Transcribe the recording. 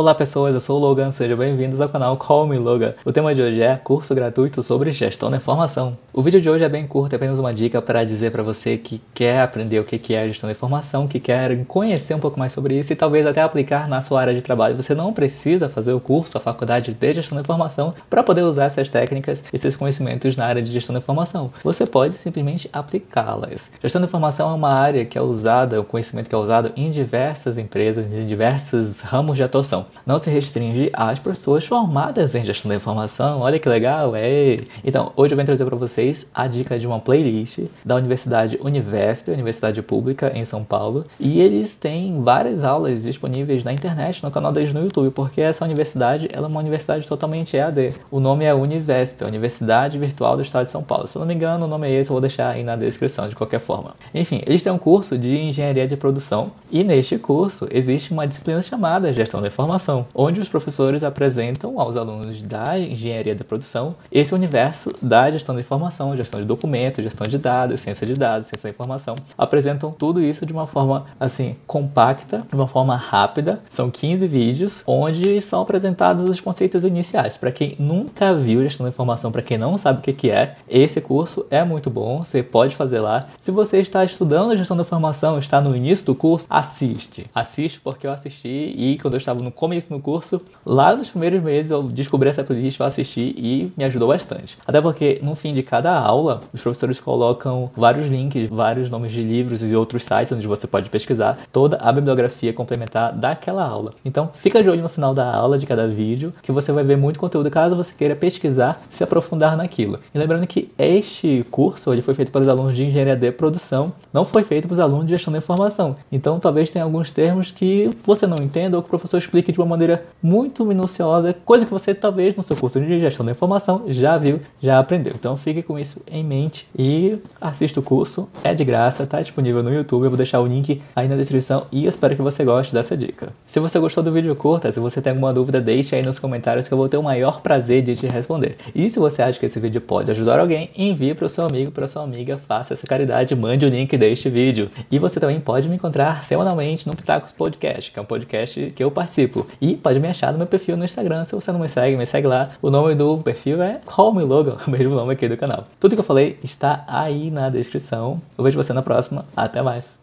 Olá pessoas, eu sou o Logan, sejam bem-vindos ao canal Call Me Logan. O tema de hoje é curso gratuito sobre gestão da informação. O vídeo de hoje é bem curto, é apenas uma dica para dizer para você que quer aprender o que é gestão da informação, que quer conhecer um pouco mais sobre isso e talvez até aplicar na sua área de trabalho. Você não precisa fazer o curso, a faculdade de gestão da informação para poder usar essas técnicas, esses conhecimentos na área de gestão da informação. Você pode simplesmente aplicá-las. Gestão da informação é uma área que é usada, o conhecimento que é usado em diversas empresas, em diversos ramos de atuação não se restringe às pessoas formadas em gestão da informação. Olha que legal, é! Então, hoje eu venho trazer para vocês a dica de uma playlist da Universidade Univesp, Universidade Pública em São Paulo, e eles têm várias aulas disponíveis na internet, no canal deles no YouTube, porque essa universidade ela é uma universidade totalmente EAD. O nome é Univesp, Universidade Virtual do Estado de São Paulo. Se eu não me engano, o nome é esse, eu vou deixar aí na descrição de qualquer forma. Enfim, eles têm um curso de engenharia de produção, e neste curso existe uma disciplina chamada Gestão da Informação Informação, onde os professores apresentam aos alunos da engenharia da produção esse universo da gestão da informação, gestão de documentos, gestão de dados, ciência de dados, ciência da informação. Apresentam tudo isso de uma forma assim compacta, de uma forma rápida. São 15 vídeos onde são apresentados os conceitos iniciais. Para quem nunca viu gestão da informação, para quem não sabe o que, é, esse curso é muito bom, você pode fazer lá. Se você está estudando gestão da informação, está no início do curso, assiste. Assiste porque eu assisti e quando eu estava no começo no curso, lá nos primeiros meses eu descobri essa playlist, eu assisti e me ajudou bastante. Até porque no fim de cada aula, os professores colocam vários links, vários nomes de livros e outros sites onde você pode pesquisar toda a bibliografia complementar daquela aula. Então, fica de olho no final da aula de cada vídeo, que você vai ver muito conteúdo caso você queira pesquisar, se aprofundar naquilo. E lembrando que este curso ele foi feito para os alunos de engenharia de produção, não foi feito para os alunos de gestão da informação. Então, talvez tenha alguns termos que você não entenda ou que o professor explique de uma maneira muito minuciosa, coisa que você talvez no seu curso de gestão da informação já viu, já aprendeu. Então fique com isso em mente e assista o curso, é de graça, está disponível no YouTube, eu vou deixar o link aí na descrição e espero que você goste dessa dica. Se você gostou do vídeo curta, se você tem alguma dúvida, deixe aí nos comentários que eu vou ter o maior prazer de te responder. E se você acha que esse vídeo pode ajudar alguém, envie para o seu amigo, para sua amiga, faça essa caridade, mande o link deste vídeo. E você também pode me encontrar semanalmente no Pitacos Podcast, que é um podcast que eu participo. E pode me achar no meu perfil no Instagram. Se você não me segue, me segue lá. O nome do perfil é Call Me o mesmo nome aqui do canal. Tudo que eu falei está aí na descrição. Eu vejo você na próxima. Até mais.